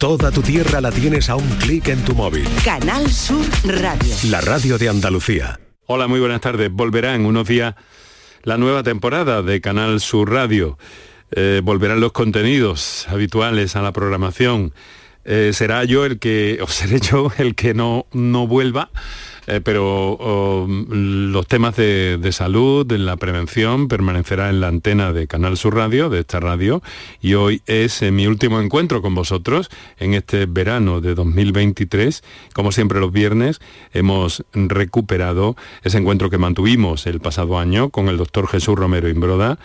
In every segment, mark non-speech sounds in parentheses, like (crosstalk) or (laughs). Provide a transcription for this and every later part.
Toda tu tierra la tienes a un clic en tu móvil. Canal Sur Radio. La radio de Andalucía. Hola, muy buenas tardes. Volverá en unos días la nueva temporada de Canal Sur Radio. Eh, volverán los contenidos habituales a la programación. Eh, será yo el que, o seré yo el que no, no vuelva eh, pero los temas de, salud, de la prevención, permanecerá en la antena de Canal Sur Radio, de esta radio, y hoy es eh, mi último encuentro con vosotros en este verano de 2023. Como siempre los viernes hemos recuperado ese encuentro que mantuvimos el pasado año con el doctor Jesús Romero Imbroda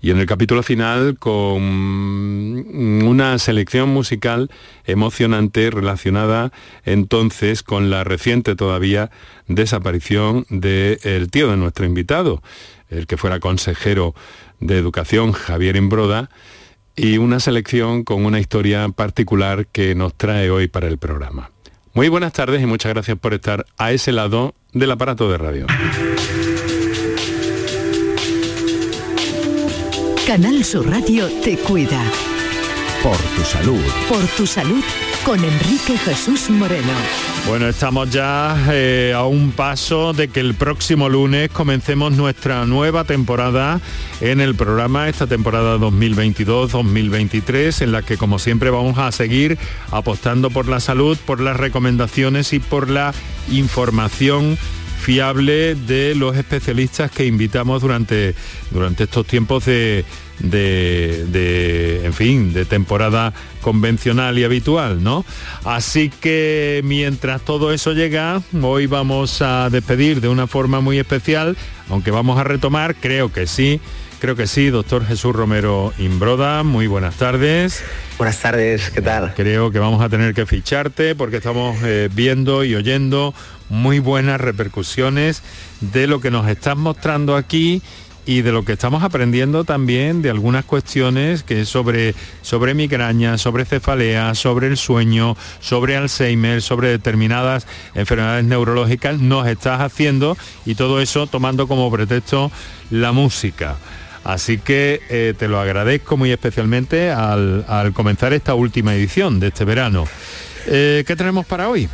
y en el capítulo final con una selección musical emocionante relacionada entonces con la reciente todavía desaparición del tío de nuestro invitado, el que fuera consejero de educación, Javier Imbroda, y una selección con una historia particular que nos trae hoy para el programa. Muy buenas tardes y muchas gracias por estar a ese lado del aparato de radio. Canal Sur Radio te cuida. Por tu salud. Por tu salud con Enrique Jesús Moreno. Bueno, estamos ya eh, a un paso de que el próximo lunes comencemos nuestra nueva temporada en el programa, esta temporada 2022-2023, en la que como siempre vamos a seguir apostando por la salud, por las recomendaciones y por la información fiable de los especialistas que invitamos durante, durante estos tiempos de, de, en fin, de temporada convencional y habitual, ¿no? Así que mientras todo eso llega, hoy vamos a despedir de una forma muy especial, aunque vamos a retomar, creo que sí, creo que sí, doctor Jesús Romero Imbroda, muy buenas tardes. Buenas tardes, ¿qué tal? Creo que vamos a tener que ficharte porque estamos eh, viendo y oyendo muy buenas repercusiones de lo que nos estás mostrando aquí y de lo que estamos aprendiendo también de algunas cuestiones que sobre, sobre migraña, sobre cefalea, sobre el sueño, sobre Alzheimer, sobre determinadas enfermedades neurológicas, nos estás haciendo y todo eso tomando como pretexto la música. Así que eh, te lo agradezco muy especialmente al, comenzar esta última edición de este verano. Eh, ¿Qué tenemos para hoy?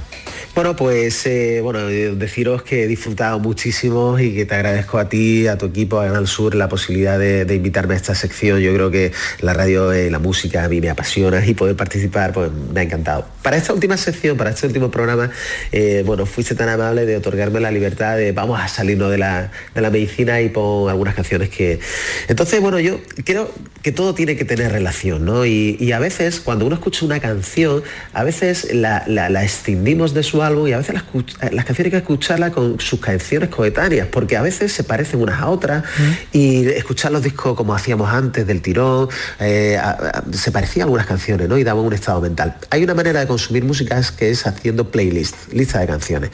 Bueno, pues eh, bueno, eh, deciros que he disfrutado muchísimo y que te agradezco a ti, a tu equipo, a Canal Sur, la posibilidad de, invitarme a esta sección. Yo creo que la radio y la música a mí me apasiona y poder participar pues me ha encantado. Para esta última sección, para este último programa, eh, bueno, fuiste tan amable de otorgarme la libertad de vamos a salirnos de la, medicina y pon algunas canciones que... Entonces, bueno, yo creo que todo tiene que tener relación, ¿no? Y, a veces, cuando uno escucha una canción, a veces la, la, la extendimos de su y a veces las, canciones hay que escucharlas con sus canciones coetáneas, porque a veces se parecen unas a otras y escuchar los discos como hacíamos antes del tirón, eh, se parecían algunas canciones ¿no? y daban un estado mental. Hay una manera de consumir música que es haciendo playlist, lista de canciones.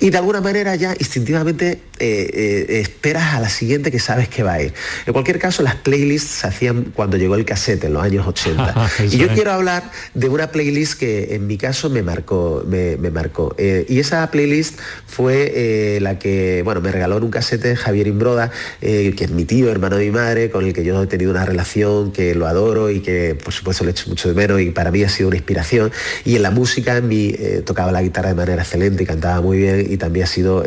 Y de alguna manera ya instintivamente eh, eh, esperas a la siguiente que sabes que va a ir. En cualquier caso, las playlists se hacían cuando llegó el cassette en los años 80. (laughs) y yo quiero hablar de una playlist que en mi caso me marcó, me marcó. Eh, y esa playlist fue eh, la que, bueno, me regaló en un casete Javier Imbroda, eh, que es mi tío, hermano de mi madre, con el que yo he tenido una relación que lo adoro y que por supuesto le echo mucho de menos y para mí ha sido una inspiración. Y en la música, en tocaba la guitarra de manera excelente y cantaba muy bien y también ha sido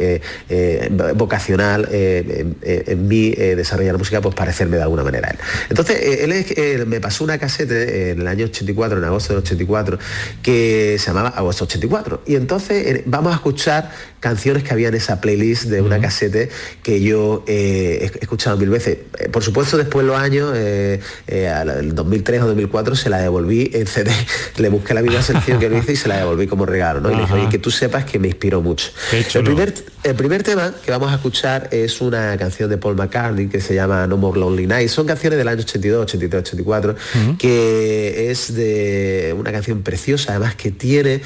vocacional en, mí desarrollar la música, pues parecerme de alguna manera él. Entonces, él me pasó una casete en el año 84, en agosto del 84, que se llamaba Agosto 84. Y entonces eh, vamos a escuchar canciones que había en esa playlist de una casete que yo eh, he escuchado mil veces. Eh, por supuesto, después de los años, eh, el 2003 o 2004, se la devolví en CD. (laughs) Le busqué la misma sección que lo hice y se la devolví como regalo. ¿no? Y le dije, oye, que tú sepas que me inspiró mucho. El primer, el primer tema que vamos a escuchar es una canción de Paul McCartney que se llama No More Lonely Nights. Son canciones del año 82, 83, 84, que es de una canción preciosa, además que tiene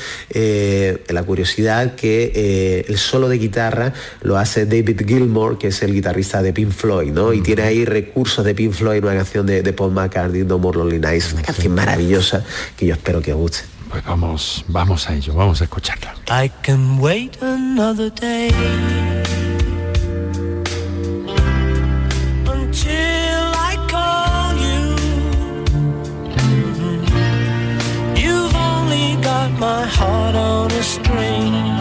la curiosidad que el solo de guitarra lo hace David Gilmour, que es el guitarrista de Pink Floyd, ¿no? Y tiene ahí recursos de Pink Floyd, una canción de, Paul McCartney, No More Lonely Nights, una canción maravillosa que yo espero que os guste. Pues vamos, vamos a ello, vamos a escucharla. I can wait another day. You've only my heart on a string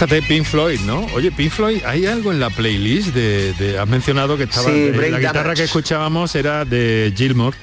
Fíjate, Pink Floyd, ¿no? Oye, Pink Floyd, ¿hay algo en la playlist de... de- has mencionado que estaba... Sí, la guitarra Damage. que escuchábamos era de Gilmore.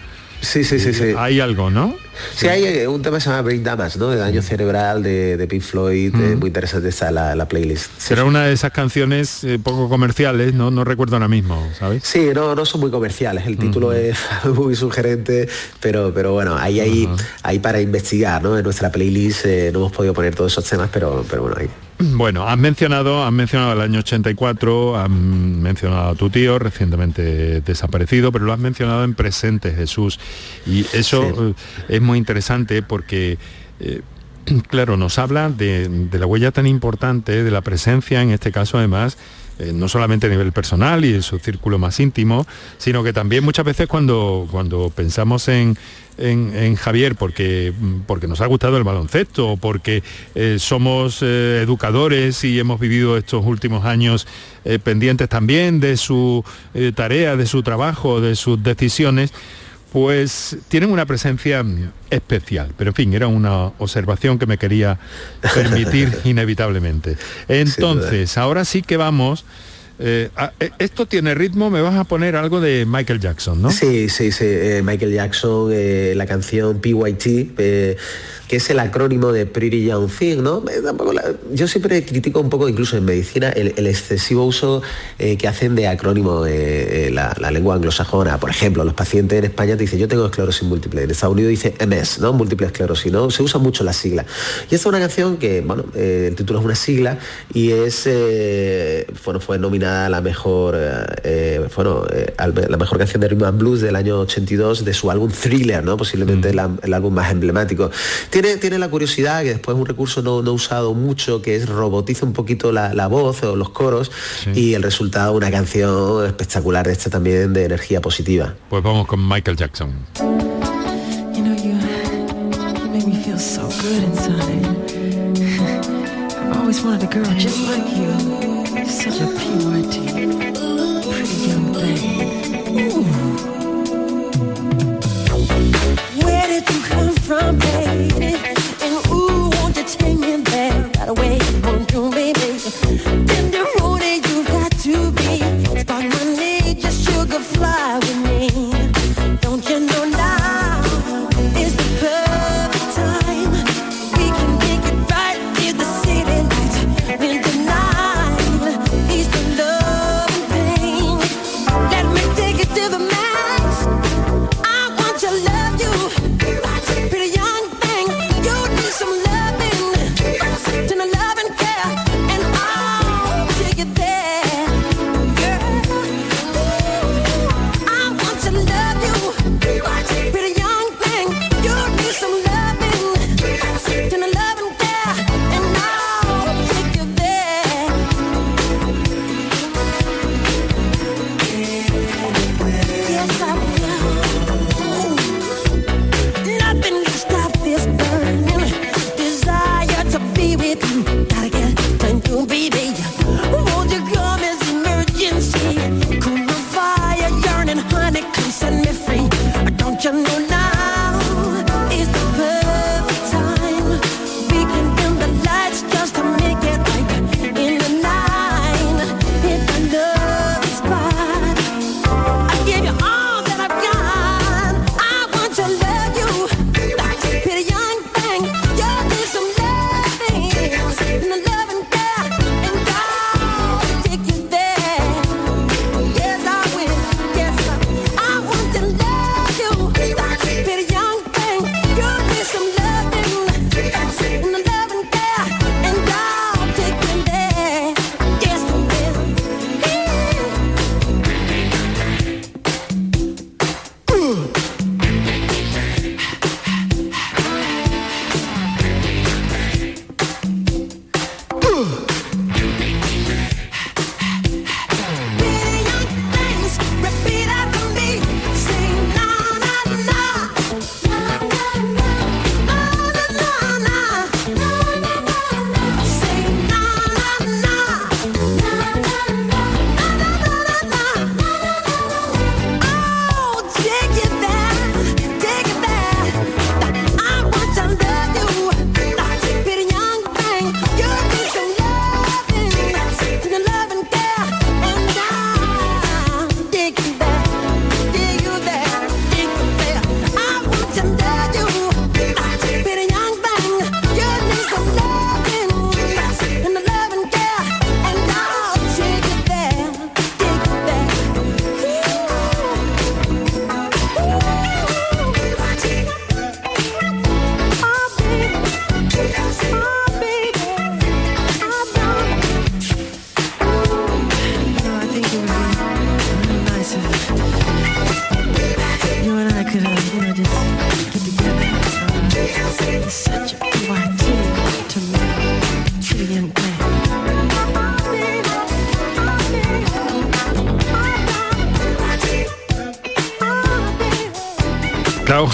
Sí, sí, sí, sí. Hay algo, ¿no? Sí, hay eh, un tema que se llama Brain Damage, ¿no? De daño cerebral de, de Pink Floyd, eh, muy interesante está la, la playlist. Sí, Era una de esas canciones eh, poco comerciales, ¿no? No recuerdo ahora mismo, ¿sabes? Sí, no, no son muy comerciales. El título es (laughs) muy sugerente, pero, pero bueno, ahí hay, hay para investigar, ¿no? En nuestra playlist eh, no hemos podido poner todos esos temas, pero, pero bueno, ahí. Bueno, has mencionado, has mencionado el año 84, has mencionado a tu tío recientemente desaparecido, pero lo has mencionado en presente, Jesús. Y eso eh, es muy interesante porque, eh, (clears throat) claro, nos habla de, la huella tan importante, de la presencia, en este caso además, eh, no solamente a nivel personal y en su círculo más íntimo, sino que también muchas veces cuando, cuando pensamos en, en, Javier porque, porque nos ha gustado el baloncesto, porque eh, somos educadores y hemos vivido estos últimos años pendientes también de su tarea, de su trabajo, de sus decisiones, pues tienen una presencia especial. Pero en fin, era una observación que me quería permitir (laughs) inevitablemente. Entonces, ahora sí que vamos eh, ah, eh, esto tiene ritmo, me vas a poner algo de Michael Jackson, ¿no? Sí, sí, sí. Eh, Michael Jackson, la canción PYT, que es el acrónimo de Pretty Young Thing, ¿no? yo siempre critico un poco, incluso en medicina, el, excesivo uso que hacen de acrónimo la, lengua anglosajona. Por ejemplo, los pacientes en España te dicen, yo tengo esclerosis múltiple. En Estados Unidos dice MS, ¿no? Múltiple esclerosis, ¿no? Se usa mucho la sigla. Y esta es una canción que, bueno, el título es una sigla y es, bueno, fue nominada la mejor, eh, eh, bueno, eh, la mejor canción de Rhythm and Blues del año 82 de su álbum Thriller, ¿no? Posiblemente mm. el, álbum más emblemático. Tiene, tiene la curiosidad, que después es un recurso no, no usado mucho, que es robotiza un poquito la, voz o los coros y el resultado una canción espectacular, esta también de energía positiva. Pues vamos con Michael Jackson. (laughs) such a purity, pretty young thing. Where did you come from, baby? And ooh, won't you take me there right away? Won't you, baby?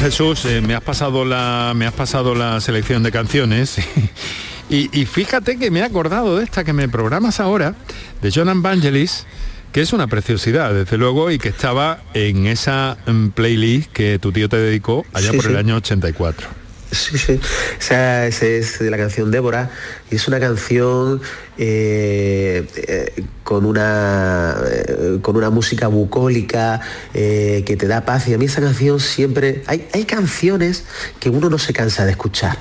Jesús, eh, me has pasado la me has pasado la selección de canciones (laughs) y, y fíjate que me he acordado de esta que me programas ahora de John Evangelis que es una preciosidad, desde luego, y que estaba en esa mm, playlist que tu tío te dedicó allá Sí, por el año 84. Sí, sí. Esa, esa es de la canción Débora. Y es una canción eh, eh, con, una, eh, con una música bucólica que te da paz. Y a mí esa canción siempre... Hay, hay canciones que uno no se cansa de escuchar.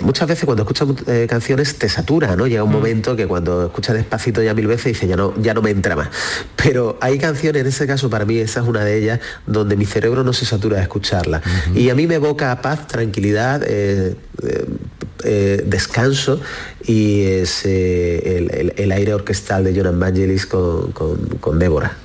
Muchas veces cuando escuchas canciones te satura, ¿no? Llega un momento que cuando escuchas despacito ya mil veces dices, ya no, ya no me entra más. Pero hay canciones, en ese caso para mí esa es una de ellas, donde mi cerebro no se satura de escucharla. Y a mí me evoca paz, tranquilidad, eh, descanso y es eh, el, el- el aire orquestal de John Evangelis con, con, con Débora.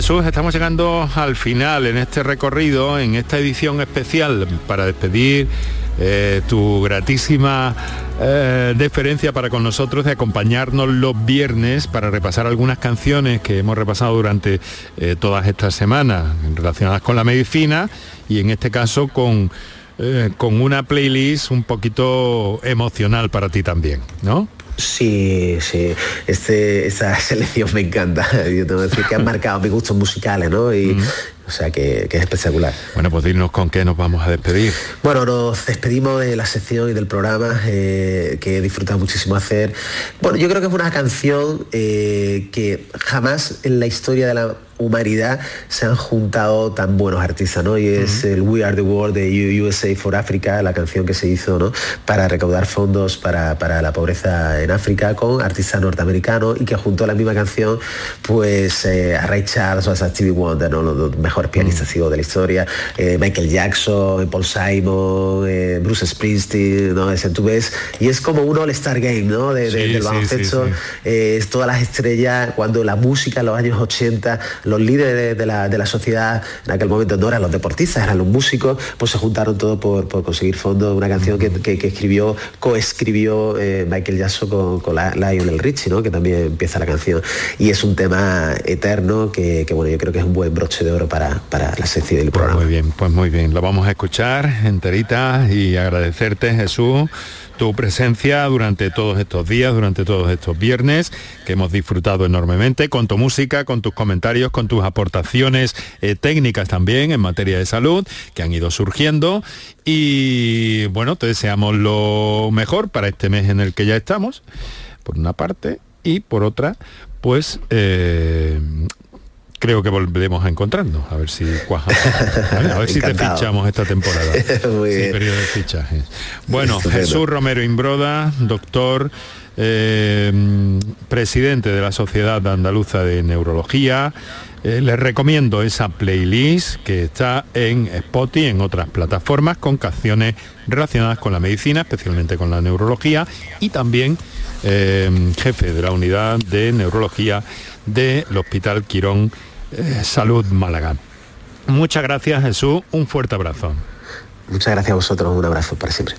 Jesús, estamos llegando al final en este recorrido, en esta edición especial para despedir eh, tu gratísima eh, deferencia para con nosotros de acompañarnos los viernes para repasar algunas canciones que hemos repasado durante eh, todas estas semanas relacionadas con la medicina y en este caso con, eh, con una playlist un poquito emocional para ti también, ¿no? Sí, sí. Este, esa (laughs) selección me encanta. Yo tengo que decir que han marcado mis gustos musicales, ¿no? Y, O sea que, que es espectacular. Bueno, pues dinos con qué nos vamos a despedir. Bueno, nos despedimos de la sección y del programa eh, que he disfrutado muchísimo hacer. Bueno, yo creo que es una canción eh, que jamás en la historia de la humanidad se han juntado tan buenos artistas, ¿no? Y es el We Are the World de USA for Africa, la canción que se hizo, ¿no? Para recaudar fondos para, para la pobreza en África con artistas norteamericanos y que juntó a la misma canción, pues eh, a Ray Charles o a Stevie Wonder, ¿no? Los, mejores pianistas digo, de la historia, eh, Michael Jackson, Paul Simon, eh, Bruce Springsteen, ¿no? Ese, tú ves, y es como un All-Star Game, ¿no? De, de- Sí, del baloncesto, sí, sí. eh, es todas las estrellas, cuando la música en los años 80, los líderes de, la, de la sociedad en aquel momento no eran los deportistas, eran los músicos, pues se juntaron todos por, por conseguir fondos, una canción que, que- que escribió, coescribió eh, Michael Jackson con, con la, Lionel Richie, ¿no? que también empieza la canción. Y es un tema eterno que, que, bueno, yo creo que es un buen broche de oro para, para la sección del Pues programa. muy bien, pues muy bien. Lo vamos a escuchar enterita y agradecerte, Jesús, tu presencia durante todos estos días, durante todos estos viernes, que hemos disfrutado enormemente con tu música, con tus comentarios, con tus aportaciones eh, técnicas también en materia de salud que han ido surgiendo. Y bueno, te deseamos lo mejor para este mes en el que ya estamos, por una parte, y por otra, pues eh, creo que volveremos a encontrarnos, a ver si cuajamos. (laughs) ¿vale? A ver si te fichamos esta temporada. (laughs) Muy Sí, bien. periodo de. Bueno, Estupendo. Jesús Romero Imbroda, doctor, eh, presidente de la Sociedad Andaluza de Neurología. Eh, les recomiendo esa playlist que está en Spotify, en otras plataformas, con canciones relacionadas con la medicina, especialmente con la neurología, y también eh, jefe de la unidad de neurología del Hospital Quirón eh, Salud Málaga. Muchas gracias Jesús, un fuerte abrazo. Muchas gracias a vosotros, un abrazo para siempre.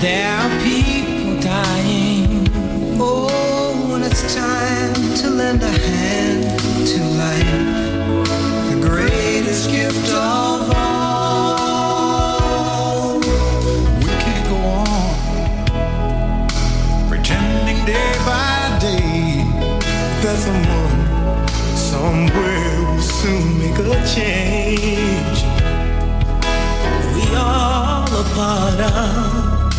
There are people dying. Oh, it's time to lend a hand to life, the greatest gift of all. Somewhere will soon make a change. We all a part of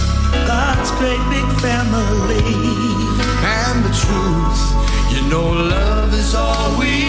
God's great big family. And the truth, you know, love is all we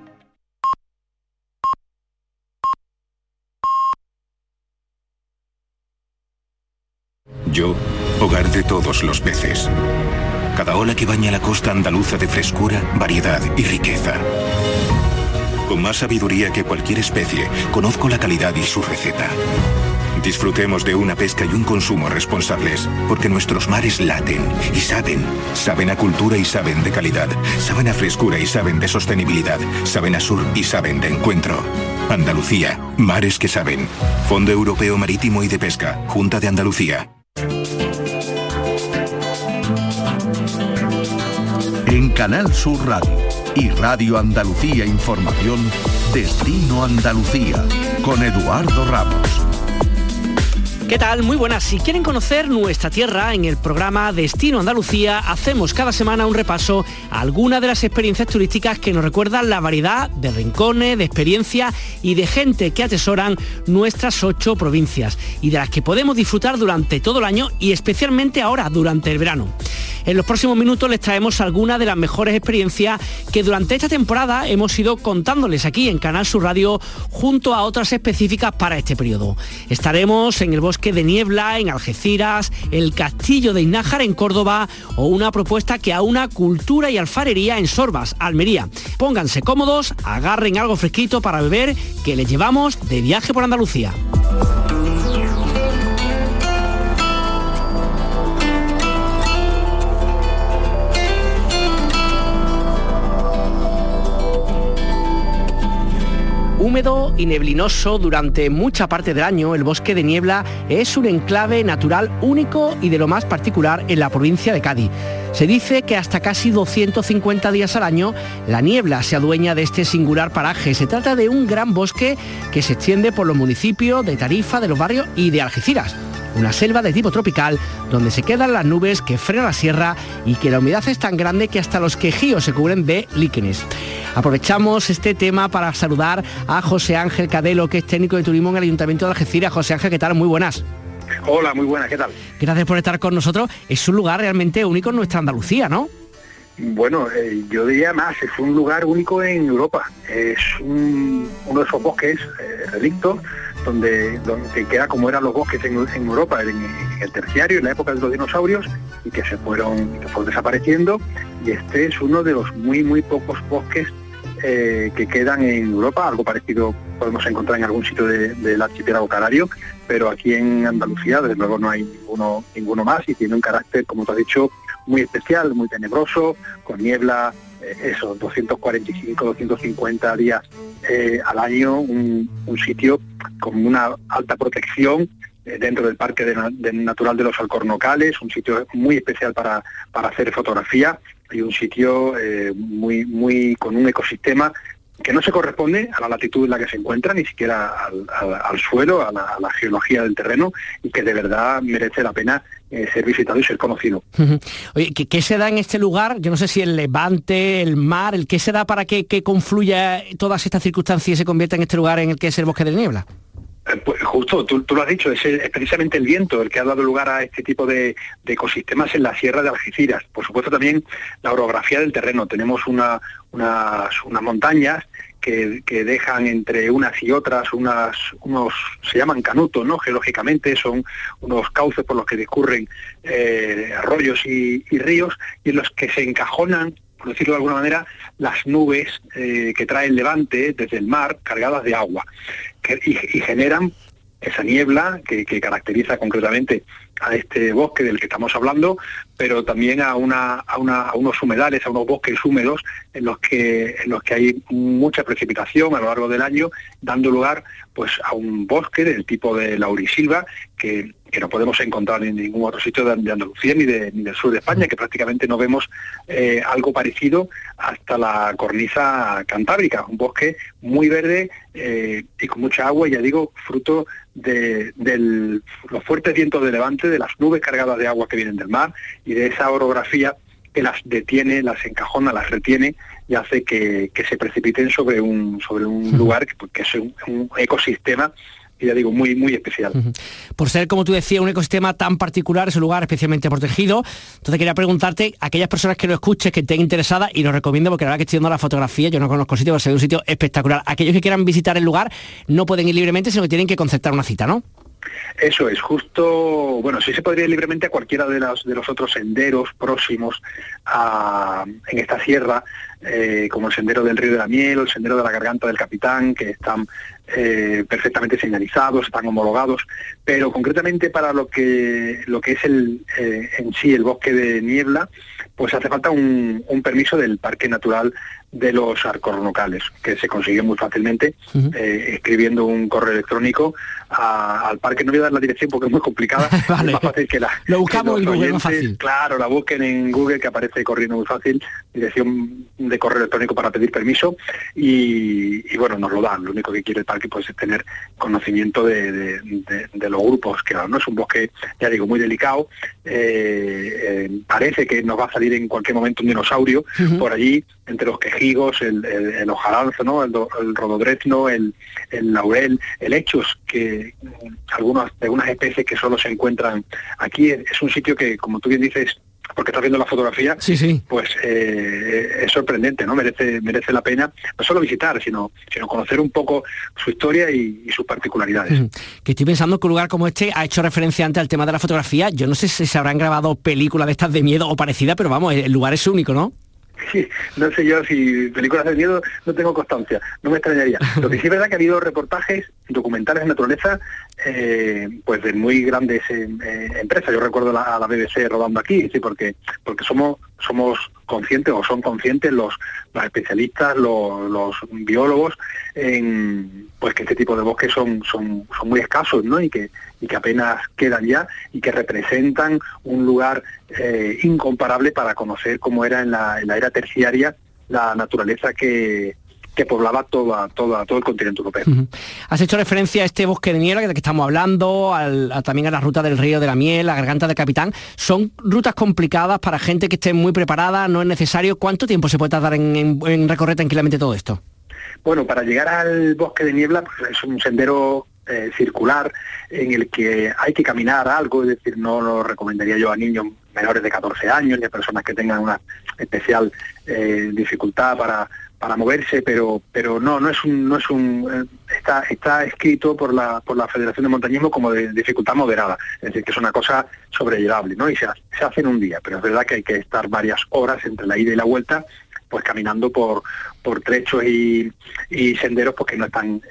Yo, hogar de todos los peces. Cada ola que baña la costa andaluza de frescura, variedad y riqueza. Con más sabiduría que cualquier especie, conozco la calidad y su receta. Disfrutemos de una pesca y un consumo responsables, porque nuestros mares laten y saben. Saben a cultura y saben de calidad. Saben a frescura y saben de sostenibilidad. Saben a sur y saben de encuentro. Andalucía, mares que saben. Fondo Europeo Marítimo y de Pesca, Junta de Andalucía. En Canal Sur Radio y Radio Andalucía Información, Destino Andalucía, con Eduardo Ramos. ¿Qué tal? Muy buenas. Si quieren conocer nuestra tierra, en el programa Destino Andalucía hacemos cada semana un repaso a algunas de las experiencias turísticas que nos recuerdan la variedad de rincones, de experiencias y de gente que atesoran nuestras ocho provincias y de las que podemos disfrutar durante todo el año y especialmente ahora, durante el verano. En los próximos minutos les traemos algunas de las mejores experiencias que durante esta temporada hemos ido contándoles aquí en Canal Sur Radio junto a otras específicas para este periodo. Estaremos en el bosque de Niebla, en Algeciras, el Castillo de Iznájar en Córdoba o una propuesta que aúna cultura y alfarería en Sorbas, Almería. Pónganse cómodos, agarren algo fresquito para beber que les llevamos de viaje por Andalucía. Húmedo y neblinoso durante mucha parte del año, el bosque de niebla es un enclave natural único y de lo más particular en la provincia de Cádiz. Se dice que hasta casi 250 días al año la niebla se adueña de este singular paraje. Se trata de un gran bosque que se extiende por los municipios de Tarifa, de los barrios y de Algeciras una selva de tipo tropical donde se quedan las nubes que frenan la sierra y que la humedad es tan grande que hasta los quejíos se cubren de líquenes. Aprovechamos este tema para saludar a José Ángel Cadelo, que es técnico de turismo en el Ayuntamiento de Algeciras. José Ángel, ¿qué tal? Muy buenas. Hola, muy buenas, ¿qué tal? Gracias por estar con nosotros. Es un lugar realmente único en nuestra Andalucía, ¿no? Bueno, eh, yo diría más, es un lugar único en Europa. Es un- uno de esos bosques eh, relictos donde, donde queda como eran los bosques en, Europa en, el terciario, en la época de los dinosaurios, y que se fueron, que desapareciendo. Y este es uno de los muy, muy pocos bosques eh, que quedan en Europa. Algo parecido podemos encontrar en algún sitio de- del archipiélago canario, pero aquí en Andalucía, desde luego, no hay ninguno, ninguno más y tiene un carácter, como tú has dicho, muy especial, muy tenebroso, con niebla, eh, eso, 245, 250 días eh, al año, un, un sitio con una alta protección eh, dentro del Parque Natural de los Alcornocales, un sitio muy especial para, para hacer fotografía y un sitio eh, muy, muy con un ecosistema que no se corresponde a la latitud en la que se encuentra, ni siquiera al, al- al suelo, a la, a la geología del terreno, y que de verdad merece la pena eh, ser visitado y ser conocido. Oye, ¿qué, qué se da en este lugar? Yo no sé si el levante, el mar, el qué se da para que, que confluya todas estas circunstancias y se convierta en este lugar en el que es el bosque de niebla. Eh, Pues justo, tú, tú lo has dicho, es, precisamente el viento el que ha dado lugar a este tipo de, de ecosistemas en la sierra de Algeciras. Por supuesto también la orografía del terreno. Tenemos una- unas, unas montañas que, dejan entre unas y otras unas, unos, se llaman canutos, ¿no? Geológicamente son unos cauces por los que discurren eh, arroyos y, ríos y en los que se encajonan por decirlo de alguna manera, las nubes eh, que trae el levante desde el mar cargadas de agua que- y generan esa niebla que, caracteriza concretamente a este bosque del que estamos hablando, pero también a, a unos humedales, a unos bosques húmedos en los que en los que hay mucha precipitación a lo largo del año, dando lugar pues a un bosque del tipo de laurisilva que, que no podemos encontrar en ningún otro sitio de, de Andalucía ni, de- ni del sur de España, que prácticamente no vemos eh, algo parecido hasta la cornisa cantábrica, un bosque muy verde eh, y con mucha agua, ya digo, fruto de, del- los fuertes vientos de levante, de las nubes cargadas de agua que vienen del mar y de esa orografía que las detiene, las encajona, las retiene y hace que, que se precipiten sobre un, sobre un lugar que, que es un, un ecosistema, ya digo, muy, muy especial. Por ser, como tú decías, un ecosistema tan particular, es un lugar especialmente protegido. Entonces quería preguntarte, aquellas personas que lo escuchen, que estén interesadas, y lo recomiendo porque la verdad que estoy viendo la fotografía, yo no conozco el sitio, pero se ve un sitio espectacular. Aquellos que quieran visitar el lugar no pueden ir libremente, sino que tienen que concertar una cita, ¿no? Eso es, justo, bueno, sí se podría ir libremente a cualquiera de, las, de los otros senderos próximos a- en esta sierra, eh, como el sendero del Río de la Miel o el sendero de la Garganta del Capitán, que están eh, perfectamente señalizados, están homologados, pero concretamente para lo que, lo que es el, eh, en sí el bosque de niebla, pues hace falta un, un permiso del Parque Natural de los Arcornocales, que se consigue muy fácilmente eh, escribiendo un correo electrónico a- al parque. No voy a dar la dirección porque es muy complicada, (laughs) es más fácil que la... Lo buscamos que en Google, oyentes, fácil. Claro, la busquen en Google que aparece corriendo muy fácil, dirección de correo electrónico para pedir permiso y, y, bueno, nos lo dan. Lo único que quiere el parque pues es tener conocimiento de, de- de- de los grupos, que no es un bosque, ya digo, muy delicado. Eh, eh, parece que nos va a salir en cualquier momento un dinosaurio por allí, entre los quejigos, el, el, el hojaranzo, ¿no? el, el rododrezno, el, el laurel, el hechos, que algunas de unas especies que solo se encuentran aquí. Es, un sitio que, como tú bien dices, porque estás viendo la fotografía, sí, sí. pues eh, es sorprendente, ¿no? Merece, merece la pena no solo visitar, sino, sino conocer un poco su historia y, y sus particularidades. Que estoy pensando que un lugar como este ha hecho referencia antes al tema de la fotografía. Yo no sé si se habrán grabado películas de estas de miedo o parecidas, pero vamos, el lugar es único, ¿no? (laughs) No sé yo si películas de miedo no tengo constancia, no me extrañaría. (laughs) Lo que sí es verdad que ha habido reportajes documentales de naturaleza eh, pues de muy grandes eh, eh, empresas. Yo recuerdo la- a la BBC rodando aquí, sí, porque porque somos somos conscientes o son conscientes los, los especialistas, los, los biólogos, en pues que este tipo de bosques son, son, son muy escasos, ¿no? Y que, y que apenas quedan ya y que representan un lugar eh, incomparable para conocer cómo era en la, en la era terciaria la naturaleza que, que poblaba toda, toda, todo el continente europeo. Has hecho referencia a este bosque de niebla del que estamos hablando, al- a- también a la ruta del río de la miel, la garganta del capitán. Son rutas complicadas para gente que esté muy preparada, no es necesario. ¿Cuánto tiempo se puede tardar en, en- en recorrer tranquilamente todo esto? Bueno, para llegar al bosque de niebla pues es un sendero eh, circular en el que hay que caminar algo, es decir, no lo recomendaría yo a niños menores de 14 años ni a personas que tengan una especial eh, dificultad para, para moverse, pero pero no no es un no es un eh, está está escrito por la por la Federación de Montañismo como de dificultad moderada, es decir, que es una cosa sobrellevable, ¿no? Y se, se hace en un día, pero es verdad que hay que estar varias horas entre la ida y la vuelta pues caminando por, por trechos y, senderos porque no están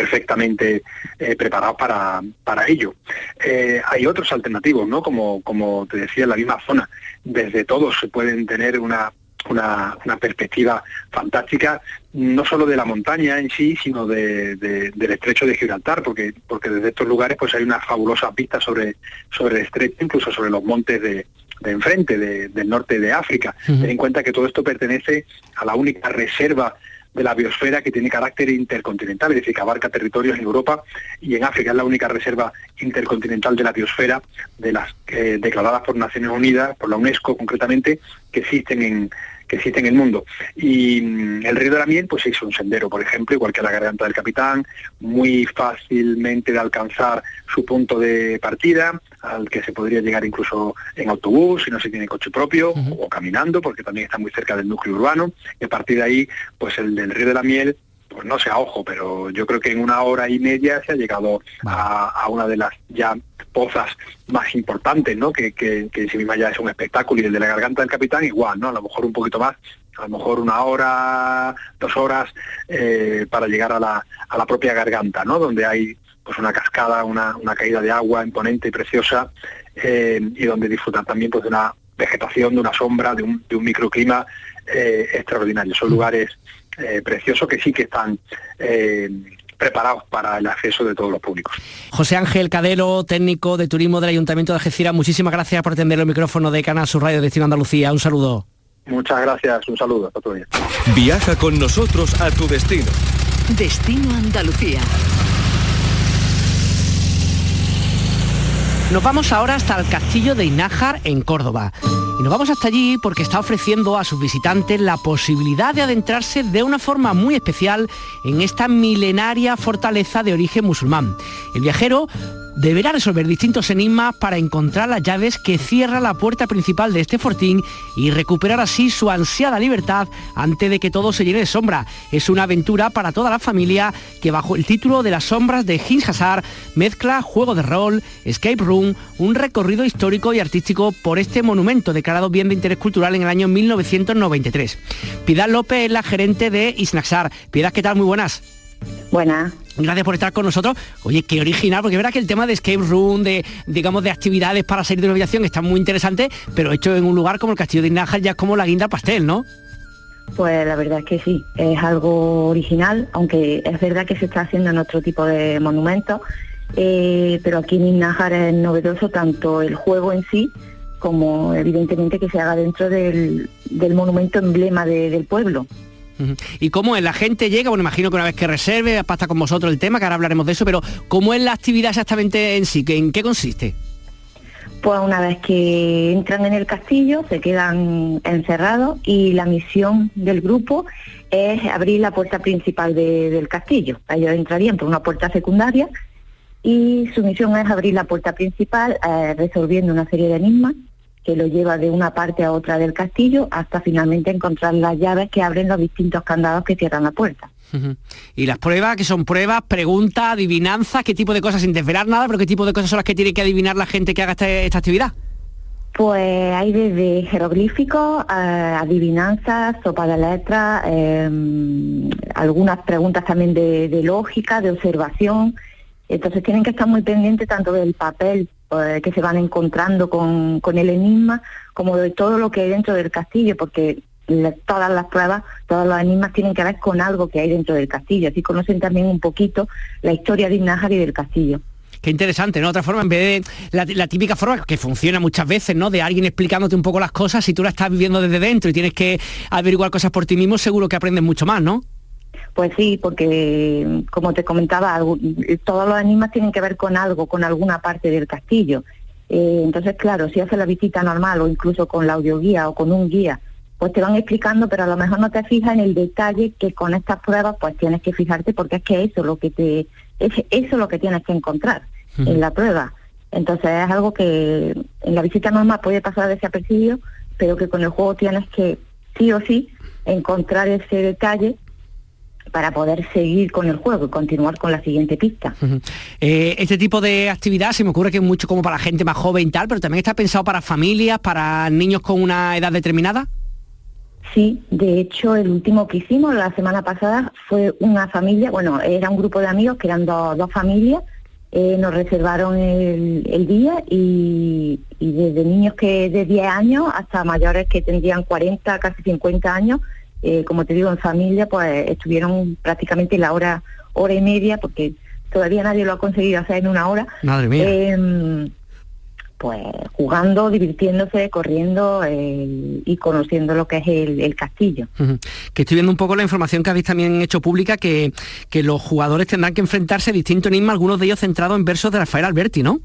perfectamente eh, preparados para, para ello. Eh, hay otros alternativos, ¿no? Como, como te decía, en la misma zona. Desde todos se pueden tener una, una, una perspectiva fantástica, no solo de la montaña en sí, sino de- de- del estrecho de Gibraltar, porque, porque desde estos lugares pues hay unas fabulosas vistas sobre, sobre el estrecho, incluso sobre los montes de, de enfrente, de- del norte de África. Ten en cuenta que todo esto pertenece a la única reserva de la biosfera que tiene carácter intercontinental, es decir, que abarca territorios en Europa y en África. Es la única reserva intercontinental de la biosfera de las eh, declaradas por Naciones Unidas, por la UNESCO concretamente, que existen en que existen en el mundo. Y mm, el río de la miel, pues es un sendero, por ejemplo, igual que la garganta del capitán, muy fácilmente de alcanzar su punto de partida, al que se podría llegar incluso en autobús, si no se tiene coche propio, o caminando, porque también está muy cerca del núcleo urbano, y a partir de ahí, pues el del río de la miel, pues no sé a ojo, pero yo creo que en una hora y media se ha llegado a, a una de las ya pozas más importantes, ¿no? Que, que, que en sí misma ya es un espectáculo y el de la garganta del capitán igual, ¿no? A lo mejor un poquito más, a lo mejor una hora, dos horas eh, para llegar a la, a la propia garganta, ¿no? Donde hay pues una cascada, una, una caída de agua imponente y preciosa eh, y donde disfrutar también pues de una vegetación, de una sombra, de un, de un microclima eh, extraordinario. Son lugares eh, preciosos que sí que están eh, preparados para el acceso de todos los públicos. José Ángel Cadero, técnico de turismo del Ayuntamiento de Algeciras, muchísimas gracias por atender el micrófono de Canal Sur Radio Destino Andalucía. Un saludo. Muchas gracias, un saludo, hasta otro día. Viaja con nosotros a tu destino. Destino Andalucía. Nos vamos ahora hasta el castillo de Inájar en Córdoba. Y nos vamos hasta allí porque está ofreciendo a sus visitantes la posibilidad de adentrarse de una forma muy especial en esta milenaria fortaleza de origen musulmán. El viajero deberá resolver distintos enigmas para encontrar las llaves que cierran la puerta principal de este fortín y recuperar así su ansiada libertad antes de que todo se llene de sombra. Es una aventura para toda la familia que bajo el título de las sombras de Hins Hazard mezcla juego de rol, escape room, un recorrido histórico y artístico por este monumento declarado bien de interés cultural en el año 1993. Piedad López es la gerente de Isnaxar. Piedad, ¿qué tal? Muy buenas. Buenas. Gracias por estar con nosotros. Oye, qué original, porque es verdad que el tema de escape room, de digamos de actividades para salir de una habitación está muy interesante, pero hecho en un lugar como el Castillo de Inajar ya es como la guinda pastel, ¿no? Pues la verdad es que sí, es algo original, aunque es verdad que se está haciendo en otro tipo de monumentos, eh, pero aquí en Nájar es novedoso tanto el juego en sí como evidentemente que se haga dentro del, del monumento emblema de- del pueblo. ¿Y cómo es? La gente llega, bueno, imagino que una vez que reserve, pasta con vosotros el tema, que ahora hablaremos de eso, pero ¿cómo es la actividad exactamente en sí? ¿En qué consiste? Pues una vez que entran en el castillo se quedan encerrados y la misión del grupo es abrir la puerta principal de- del castillo. Ellos entrarían por una puerta secundaria y su misión es abrir la puerta principal eh, resolviendo una serie de enigmas que lo lleva de una parte a otra del castillo hasta finalmente encontrar las llaves que abren los distintos candados que cierran la puerta. Y las pruebas, que son pruebas, preguntas, adivinanzas, qué tipo de cosas, sin desvelar nada, pero qué tipo de cosas son las que tiene que adivinar la gente que haga este- esta actividad. Pues hay desde jeroglíficos, eh, adivinanzas, sopa de letras, eh, algunas preguntas también de, de lógica, de observación. Entonces tienen que estar muy pendientes tanto del papel eh, que se van encontrando con, con el enigma, como de todo lo que hay dentro del castillo, porque todas las pruebas, todos los enigmas tienen que ver con algo que hay dentro del castillo. Así conocen también un poquito la historia de Nájar y del castillo. Qué interesante, ¿no? Otra forma, en vez de la, la típica forma que funciona muchas veces, ¿no? De alguien explicándote un poco las cosas, si tú la estás viviendo desde dentro y tienes que averiguar cosas por ti mismo, seguro que aprendes mucho más, ¿no? Pues sí, porque como te comentaba, todos los enigmas tienen que ver con algo, con alguna parte del castillo. Eh, entonces, claro, si haces la visita normal o incluso con la audioguía o con un guía, pues te van explicando, pero a lo mejor no te fijas en el detalle que con estas pruebas pues tienes que fijarte porque es que eso lo que te es eso lo que tienes que encontrar en la prueba. Entonces es algo que en la visita normal puede pasar desapercibido, pero que con el juego tienes que sí o sí encontrar ese detalle para poder seguir con el juego y continuar con la siguiente pista. Eh, este tipo de actividad se me ocurre que es mucho como para la gente más joven y tal, pero también está pensado para familias, para niños con una edad determinada. Sí, de hecho el último que hicimos la semana pasada fue una familia, bueno, era un grupo de amigos que eran dos, dos familias, eh, nos reservaron el, el día y, y desde niños que de 10 años hasta mayores que tendrían 40, casi 50 años, eh, como te digo, en familia, pues estuvieron prácticamente la hora, hora y media, porque todavía nadie lo ha conseguido hacer en una hora. Madre mía. Em, pues jugando, divirtiéndose, corriendo eh, y conociendo lo que es el, el castillo. Que estoy viendo un poco la información que habéis también hecho pública, que, que los jugadores tendrán que enfrentarse a distintos enigmas, algunos de ellos centrados en versos de Rafael Alberti, ¿no?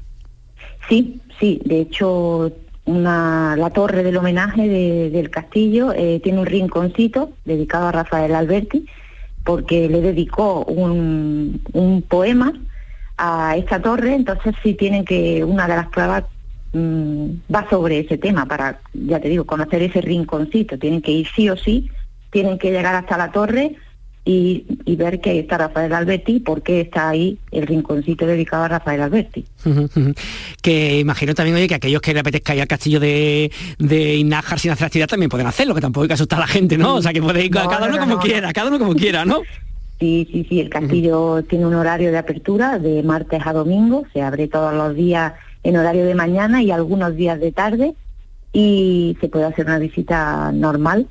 Sí, sí, de hecho una, la torre del homenaje de- del castillo eh, tiene un rinconcito dedicado a Rafael Alberti porque le dedicó un, un poema a esta torre, entonces sí tienen que, una de las pruebas mm, va sobre ese tema para, ya te digo, conocer ese rinconcito, tienen que ir sí o sí, tienen que llegar hasta la torre y, y ver que está Rafael Alberti, por qué está ahí el rinconcito dedicado a Rafael Alberti. Que imagino también, oye, que aquellos que le apetezca ir al castillo de, de Inájar sin hacer actividad también pueden hacerlo, que tampoco hay que asustar a la gente, ¿no? O sea, que puede ir No, cada no, uno no, como no, quiera, cada uno como quiera, ¿no? Sí, sí, sí, el castillo tiene un horario de apertura de martes a domingo, se abre todos los días en horario de mañana y algunos días de tarde y se puede hacer una visita normal.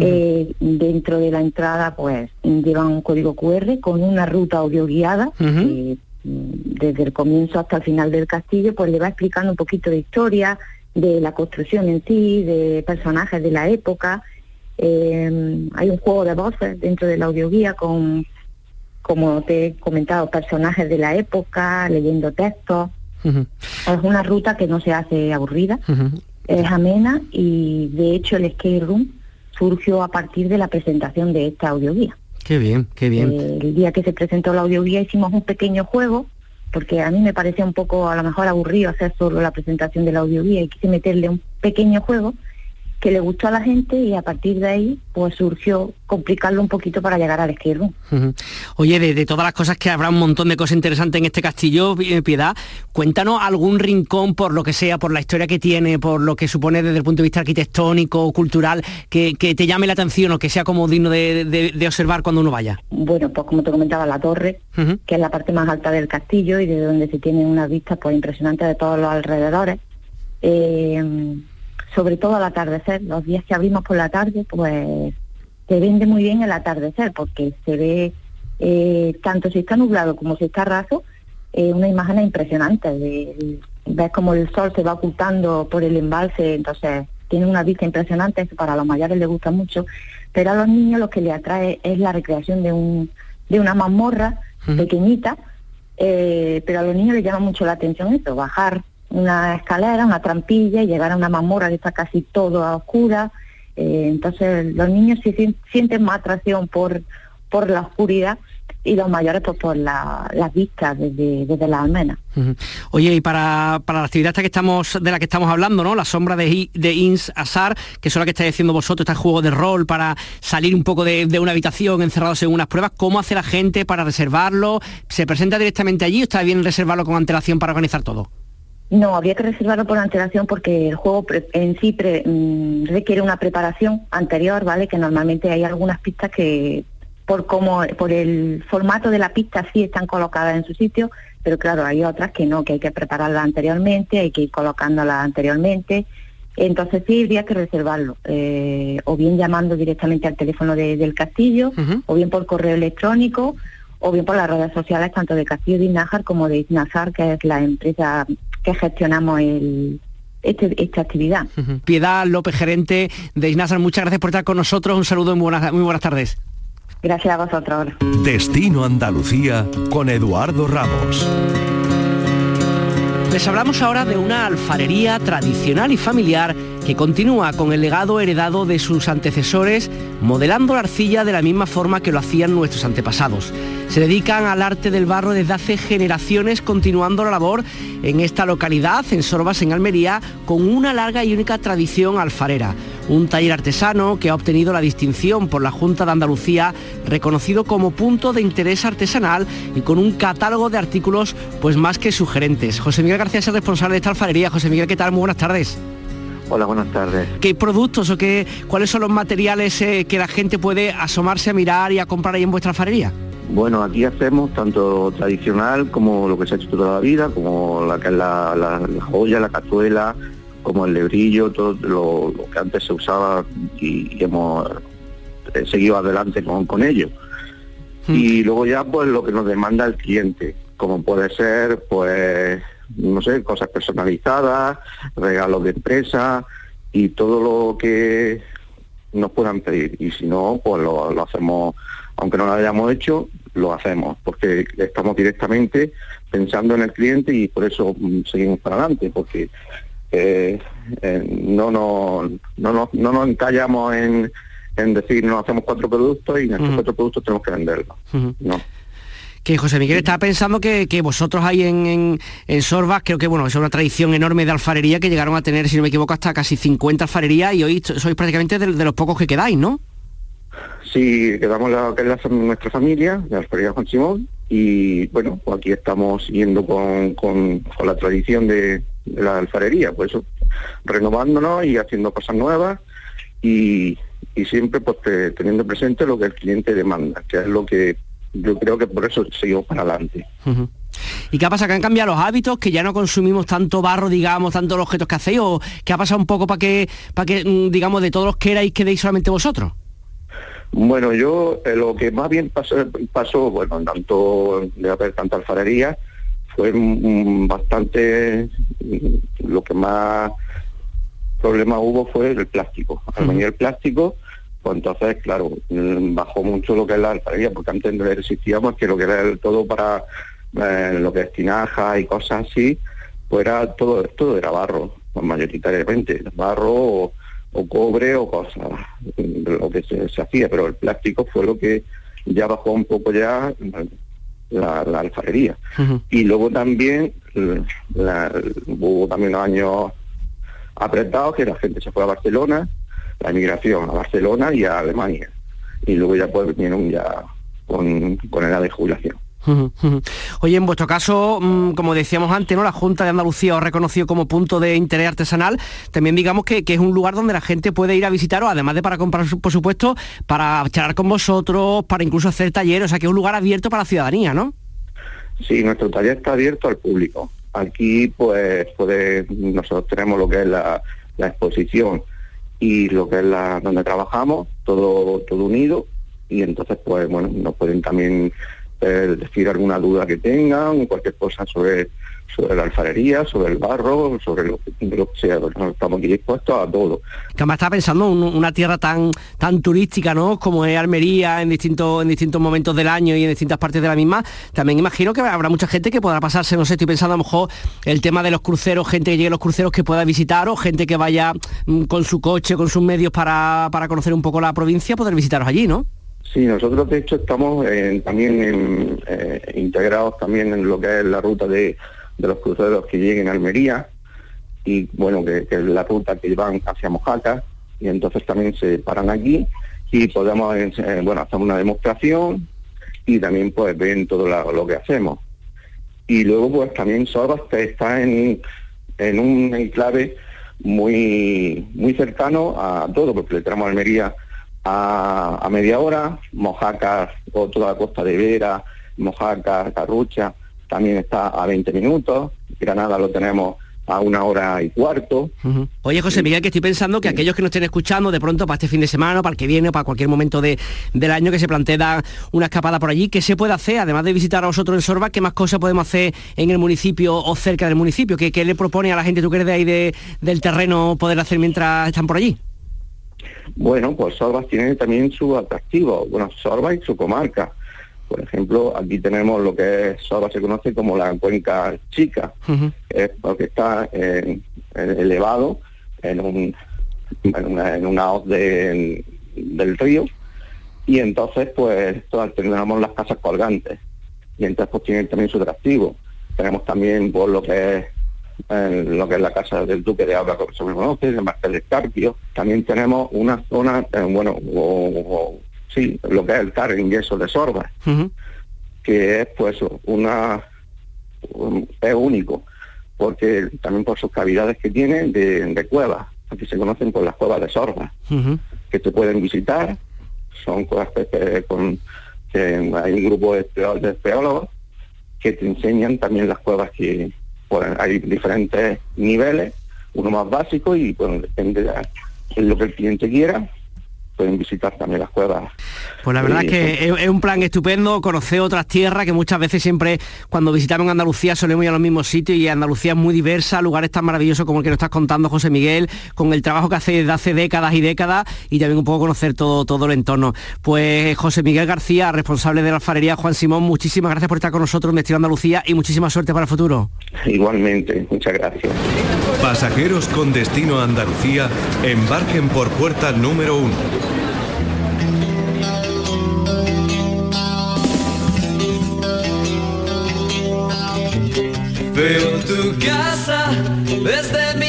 Eh, dentro de la entrada, pues, llevan un código QR con una ruta audioguiada. que, mm, desde el comienzo hasta el final del castillo, pues le va explicando un poquito de historia, de la construcción en sí, de personajes de la época. Eh, hay un juego de voces dentro de la audioguía con, como te he comentado, personajes de la época, leyendo textos. Es una ruta que no se hace aburrida, es amena y de hecho el skate room surgió a partir de la presentación de esta audioguía. Qué bien, qué bien. Eh, el día que se presentó la audioguía hicimos un pequeño juego, porque a mí me parecía un poco a lo mejor aburrido hacer solo la presentación de la audioguía y quise meterle un pequeño juego que le gustó a la gente y a partir de ahí pues surgió complicarlo un poquito para llegar al. Ujú. Oye, de, de todas las cosas que habrá un montón de cosas interesantes en este castillo, eh, Piedad, cuéntanos algún rincón por lo que sea, por la historia que tiene, por lo que supone desde el punto de vista arquitectónico, cultural, que, que te llame la atención o que sea como digno de, de- de observar cuando uno vaya. Bueno, pues como te comentaba, la torre, que es la parte más alta del castillo y de donde se tienen unas vistas pues impresionantes de todos los alrededores. Eh, sobre todo al atardecer, los días que abrimos por la tarde, pues se vende muy bien el atardecer porque se ve eh, tanto si está nublado como si está raso, eh, una imagen impresionante. De, ves como el sol se va ocultando por el embalse, entonces tiene una vista impresionante, eso para los mayores les gusta mucho, pero a los niños lo que les atrae es la recreación de un de una mazmorra pequeñita, eh, pero a los niños les llama mucho la atención eso, bajar una escalera, una trampilla y llegar a una mazmorra que está casi todo a oscura. Eh, entonces los niños sí sien- sienten más atracción por, por la oscuridad y los mayores pues por la- las vistas desde, desde las almenas. Ujú. Oye, y para, para la actividad esta que estamos, de la que estamos hablando, ¿no? La sombra de, de Ins Azar, que son la que estáis haciendo vosotros, este juego de rol para salir un poco de, de una habitación encerrados en unas pruebas, ¿cómo hace la gente para reservarlo? ¿Se presenta directamente allí o está bien reservarlo con antelación para organizar todo? No, habría que reservarlo por antelación porque el juego pre- en sí pre- mm, requiere una preparación anterior, ¿vale? Que normalmente hay algunas pistas que por como por el formato de la pista sí están colocadas en su sitio, pero claro, hay otras que no, que hay que prepararlas anteriormente, hay que ir colocándolas anteriormente. Entonces sí habría que reservarlo, eh, o bien llamando directamente al teléfono de- del castillo, o bien por correo electrónico, o bien por las redes sociales tanto de Castillo de Iznájar como de Iznazar, que es la empresa que gestionamos el, este- esta actividad. Piedad López, gerente de Isnazar, muchas gracias por estar con nosotros. Un saludo y muy buenas, muy buenas tardes. Gracias a vosotros. Destino Andalucía con Eduardo Ramos. Les hablamos ahora de una alfarería tradicional y familiar que continúa con el legado heredado de sus antecesores, modelando la arcilla de la misma forma que lo hacían nuestros antepasados. Se dedican al arte del barro desde hace generaciones, continuando la labor en esta localidad, en Sorbas, en Almería, con una larga y única tradición alfarera. Un taller artesano que ha obtenido la distinción por la Junta de Andalucía, reconocido como punto de interés artesanal y con un catálogo de artículos pues más que sugerentes. José Miguel García es el responsable de esta alfarería. José Miguel, ¿qué tal? Muy buenas tardes. Hola, buenas tardes. ¿Qué productos o qué, cuáles son los materiales eh, que la gente puede asomarse a mirar y a comprar ahí en vuestra alfarería? Bueno, aquí hacemos tanto tradicional como lo que se ha hecho toda la vida, como la que es la, la- la joya, la cazuela, como el lebrillo, todo lo, lo que antes se usaba y, y hemos eh, seguido adelante con, con ello. Y luego ya pues lo que nos demanda el cliente, como puede ser pues no sé, cosas personalizadas, regalos de empresa y todo lo que nos puedan pedir. Y si no, pues lo, lo hacemos, aunque no lo hayamos hecho, lo hacemos, porque estamos directamente pensando en el cliente y por eso mm, seguimos para adelante, porque eh, eh, no, nos no, nos- no nos encallamos en, en decir nos hacemos cuatro productos y en estos cuatro productos tenemos que venderlos. No. Que José Miguel estaba pensando que, que vosotros ahí en, en, en Sorbas, creo que bueno, es una tradición enorme de alfarería que llegaron a tener, si no me equivoco, hasta casi 50 alfarerías y hoy sois prácticamente de, de los pocos que quedáis, ¿no? Sí, quedamos la, que es la- nuestra familia, la Alfarería Juan Simón, y bueno, pues aquí estamos siguiendo con, con- con la tradición de la alfarería, pues eso, renovándonos y haciendo cosas nuevas y, y siempre pues te- teniendo presente lo que el cliente demanda, que es lo que yo creo que por eso seguimos para adelante. ¿Y qué ha pasado? ¿Que han cambiado los hábitos? ¿Que ya no consumimos tanto barro, digamos, tanto los objetos que hacéis? ¿O qué ha pasado un poco para que, para que mm, digamos, de todos los que erais quedéis solamente vosotros? Bueno, yo eh, lo que más bien pasó, pasó, bueno, tanto de haber tanta alfarería, fue mm, bastante, mm, lo que más problema hubo fue el plástico. Al venir el plástico, pues entonces, claro, mm, bajó mucho lo que es la alfarería, porque antes no existía más que lo que era el todo para eh, lo que es tinaja y cosas así, pues era todo, todo era barro, pues mayoritariamente, barro o, o cobre o cosas, lo que se, se hacía, pero el plástico fue lo que ya bajó un poco ya la, la alfarería. Y luego también la- hubo también unos años apretados que la gente se fue a Barcelona, la migración a Barcelona y a Alemania. Y luego ya pues vinieron ya con, con edad de jubilación. Oye, en vuestro caso, mm, como decíamos antes, ¿no? La Junta de Andalucía os ha reconocido como punto de interés artesanal. También digamos que, que es un lugar donde la gente puede ir a visitaros, además de para comprar, por supuesto, para charlar con vosotros, para incluso hacer talleres, o sea que es un lugar abierto para la ciudadanía, ¿no? Sí, nuestro taller está abierto al público. Aquí, pues, puede, nosotros tenemos lo que es la, la exposición y lo que es la donde trabajamos, todo, todo unido, y entonces, pues, bueno, nos pueden también decir alguna duda que tengan, cualquier cosa sobre, sobre la alfarería, sobre el barro, sobre lo que, sea. Estamos aquí dispuestos a todo. Que además estaba pensando en una tierra tan tan turística, ¿no? Como es Almería en distintos en distintos momentos del año y en distintas partes de la misma. También imagino que habrá mucha gente que podrá pasarse, no sé, estoy pensando a lo mejor el tema de los cruceros, gente que llegue a los cruceros que pueda visitar o gente que vaya mm, con su coche, con sus medios para, para conocer un poco la provincia, poder visitaros allí, ¿no? Sí, nosotros de hecho estamos en- también eh, integrados también en lo que es la ruta de, de los cruceros que lleguen a Almería y bueno, que, es la ruta que van hacia Mojaca y entonces también se paran aquí y podemos, eh, bueno, hacer una demostración y también pues ven todo la- lo que hacemos. Y luego pues también que está en, en un enclave muy, muy cercano a todo, porque le tenemos Almería a, a media hora, Mojaca o toda la costa de Vera, Mojaca, Carrucha, también está a 20 minutos, Granada lo tenemos a una hora y cuarto. Oye, José Miguel, que estoy pensando que aquellos que nos estén escuchando de pronto para este fin de semana, para el que viene, o para cualquier momento de- del año que se plantea una escapada por allí, ¿qué se puede hacer? Además de visitar a vosotros en Sorba, ¿qué más cosas podemos hacer en el municipio o cerca del municipio? ¿Qué, qué le propone a la gente, tú que eres de ahí de- del terreno, poder hacer mientras están por allí? Bueno, pues Sorbas tiene también su atractivo, bueno, Sorbas y su comarca. Por ejemplo, aquí tenemos lo que es Sorbas se conoce como la cuenca chica, porque está en- en elevado en un en una, en una hoz de- del río. Y entonces pues tenemos las casas colgantes. Y entonces pues tiene también su atractivo. Tenemos también por lo que es eh, lo que es la casa del Duque de Alba, como se conoce, de Martel de Escarpio. También tenemos una zona, eh, bueno, o- o- sí, lo que es el tar en yeso de Sorba, que es pues una un- es único, porque también por sus cavidades que tiene de, de cuevas, aquí se conocen por las cuevas de Sorba, que te pueden visitar, son cuevas que- que con que hay un grupo de espeólogos que te enseñan también las cuevas que pues, hay diferentes niveles, uno más básico y bueno, depende de de lo que el cliente quiera, pueden visitar también las cuevas. Pues la verdad es que es, es un plan estupendo, conocer otras tierras que muchas veces siempre cuando visitamos Andalucía solemos ir a los mismos sitios y Andalucía es muy diversa, lugares tan maravillosos como el que nos estás contando José Miguel, con el trabajo que hace desde hace décadas y décadas y también un poco conocer todo, todo el entorno. Pues José Miguel García, responsable de la alfarería Juan Simón, muchísimas gracias por estar con nosotros en Destino Andalucía y muchísima suerte para el futuro. Igualmente, muchas gracias. Pasajeros con destino a Andalucía, embarquen por puerta número uno. Veo tu casa desde mi.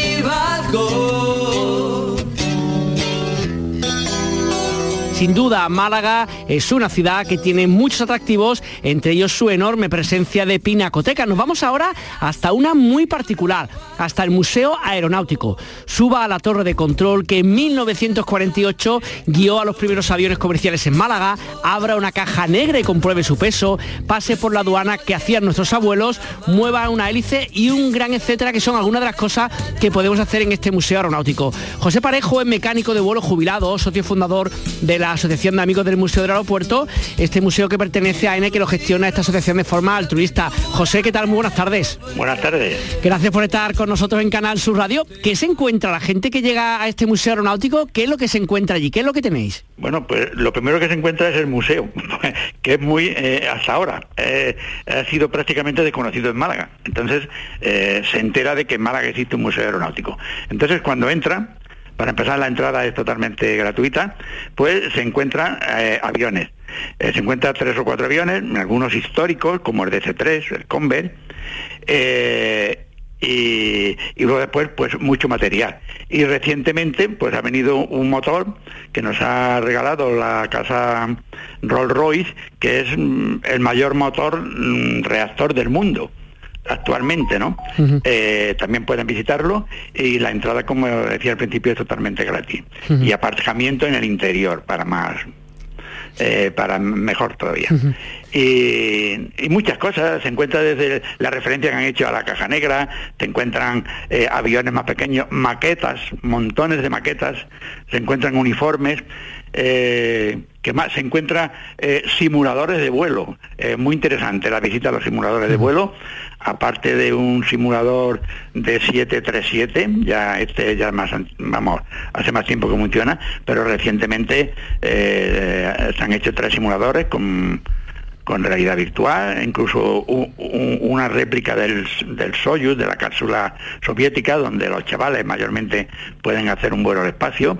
Sin duda, Málaga es una ciudad que tiene muchos atractivos, entre ellos su enorme presencia de pinacoteca. Nos vamos ahora hasta una muy particular, hasta el Museo Aeronáutico. Suba a la torre de control que en 1948 guió a los primeros aviones comerciales en Málaga, abra una caja negra y compruebe su peso, pase por la aduana que hacían nuestros abuelos, mueva una hélice y un gran etcétera, que son algunas de las cosas que podemos hacer en este Museo Aeronáutico. José Parejo es mecánico de vuelo jubilado, socio fundador de la Asociación de Amigos del Museo del Aeropuerto, este museo que pertenece a AENA que lo gestiona esta asociación de forma altruista. José, ¿qué tal? Muy buenas tardes. Buenas tardes. Gracias por estar con nosotros en Canal Sur Radio. ¿Qué se encuentra la gente que llega a este museo aeronáutico? ¿Qué es lo que se encuentra allí? ¿Qué es lo que tenéis? Bueno, pues lo primero que se encuentra es el museo, (laughs) que es muy, eh, hasta ahora, eh, ha sido prácticamente desconocido en Málaga. Entonces, eh, se entera de que en Málaga existe un museo aeronáutico. Entonces, cuando entra, para empezar la entrada es totalmente gratuita, pues se encuentran aviones. Se encuentran tres o cuatro aviones, algunos históricos, como el DC-3, el Conver, y, y luego después pues mucho material. Y recientemente pues ha venido un motor que nos ha regalado la casa Rolls Royce, que es mm, el mayor motor mm, reactor del mundo actualmente, ¿no? Eh, también pueden visitarlo y la entrada, como decía al principio, es totalmente gratis. Y aparcamiento en el interior para más, eh, para mejor todavía. Y, y muchas cosas, se encuentra desde la referencia que han hecho a la caja negra, te encuentran eh, aviones más pequeños, maquetas, montones de maquetas, se encuentran uniformes, eh, que más se encuenran eh, simuladores de vuelo, Eh, muy interesante la visita a los simuladores de vuelo, aparte de un simulador de 737, ya este ya más vamos, hace más tiempo que funciona, pero recientemente eh, se han hecho tres simuladores con con realidad virtual, incluso u- u- una réplica del, del Soyuz, de la cápsula soviética, donde los chavales mayormente pueden hacer un vuelo al espacio.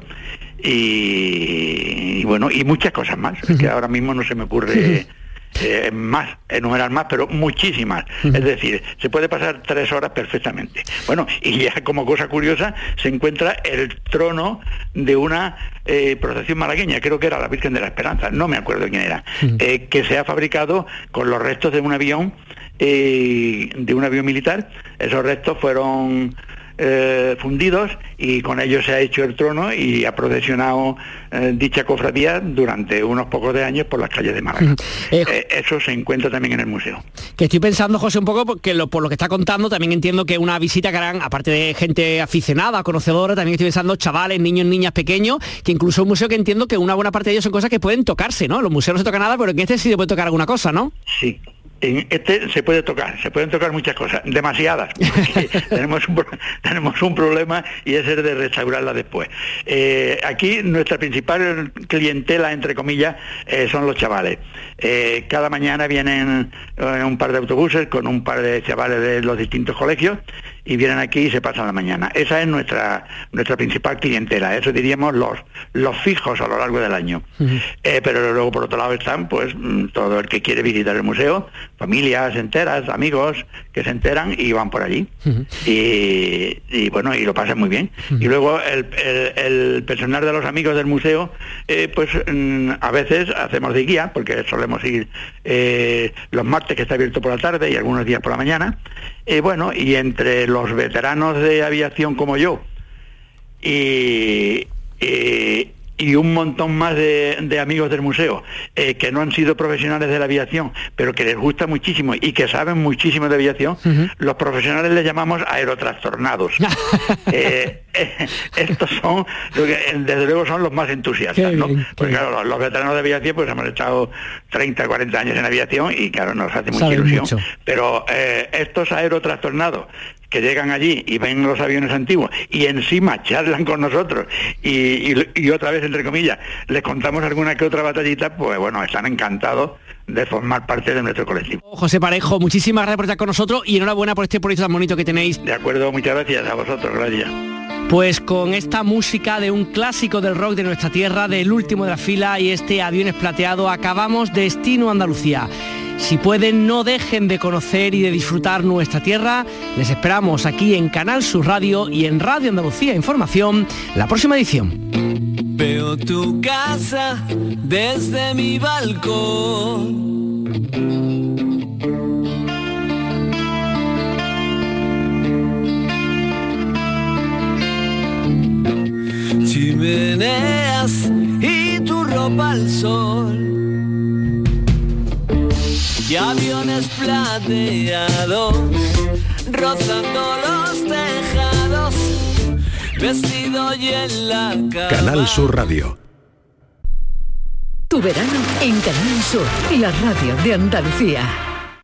Y, y bueno, y muchas cosas más, Es que (laughs) ahora mismo no se me ocurre (laughs) eh, más, enumerar más, pero muchísimas. Es decir, se puede pasar tres horas perfectamente. Bueno, y ya como cosa curiosa, se encuentra el trono de una eh, procesión malagueña, creo que era la Virgen de la Esperanza, no me acuerdo quién era, eh, que se ha fabricado con los restos de un avión, eh, de un avión militar. Esos restos fueron eh, fundidos y con ellos se ha hecho el trono y ha procesionado eh, dicha cofradía durante unos pocos de años por las calles de Málaga. Eh, eso se encuentra también en el museo. Que estoy pensando, José, un poco, porque lo, por lo que está contando, también entiendo que una visita que harán, aparte de gente aficionada, conocedora, también estoy pensando chavales, niños, niñas pequeños, que incluso un museo que entiendo que una buena parte de ellos son cosas que pueden tocarse, ¿no? Los museos no se toca nada, pero en este sí se puede tocar alguna cosa, ¿no? Sí. En este se puede tocar, se pueden tocar muchas cosas, demasiadas, porque (laughs) tenemos, un, tenemos un problema y es el de restaurarla después. Eh, aquí nuestra principal clientela, entre comillas, eh, son los chavales. Eh, cada mañana vienen eh, un par de autobuses con un par de chavales de los distintos colegios y vienen aquí y se pasan la mañana. Esa es nuestra nuestra principal clientela, eso diríamos los, los fijos a lo largo del año. Eh, pero luego por otro lado están pues mm, todo el que quiere visitar el museo, familias enteras, amigos que se enteran y van por allí. Y, y, bueno, y lo pasan muy bien. Y luego el, el- el personal de los amigos del museo, eh, pues mm, a veces hacemos de guía, porque solemos ir eh, los martes que está abierto por la tarde y algunos días por la mañana. Eh, bueno, y entre los veteranos de aviación como yo, y, y- y un montón más de, de amigos del museo eh, que no han sido profesionales de la aviación, pero que les gusta muchísimo y que saben muchísimo de aviación, los profesionales les llamamos aerotrastornados. (laughs) Eh, eh, estos son, eh, desde luego, son los más entusiastas, ¿no? Porque claro, los, los veteranos de aviación, pues hemos estado 30, 40 años en aviación y claro, nos hace mucha Saben ilusión. mucho. Pero estos aerotrastornados que llegan allí y ven los aviones antiguos y encima charlan con nosotros y, y- y otra vez, entre comillas, les contamos alguna que otra batallita, pues bueno, están encantados de formar parte de nuestro colectivo. José Parejo, muchísimas gracias por estar con nosotros y enhorabuena por este proyecto tan bonito que tenéis. De acuerdo, muchas gracias a vosotros, gracias. Pues con esta música de un clásico del rock de nuestra tierra, del último de la fila y este aviones plateado, acabamos Destino Andalucía. Si pueden, no dejen de conocer y de disfrutar nuestra tierra. Les esperamos aquí en Canal Sur Radio y en Radio Andalucía Información la próxima edición. Veo tu casa desde mi balcón. Chimeneas y tu ropa al sol. Y aviones plateados rozando los tejados. Vestido y en la cama. Canal Sur Radio. Tu verano en Canal Sur, la radio de Andalucía.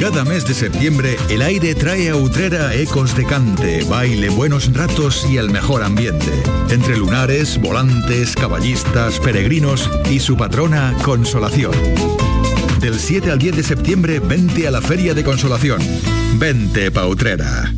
Cada mes de septiembre, el aire trae a Utrera ecos de cante, baile, buenos ratos y el mejor ambiente. Entre lunares, volantes, caballistas, peregrinos y su patrona, Consolación. Del 7 al 10 de septiembre, vente a la Feria de Consolación. Vente pa' Utrera.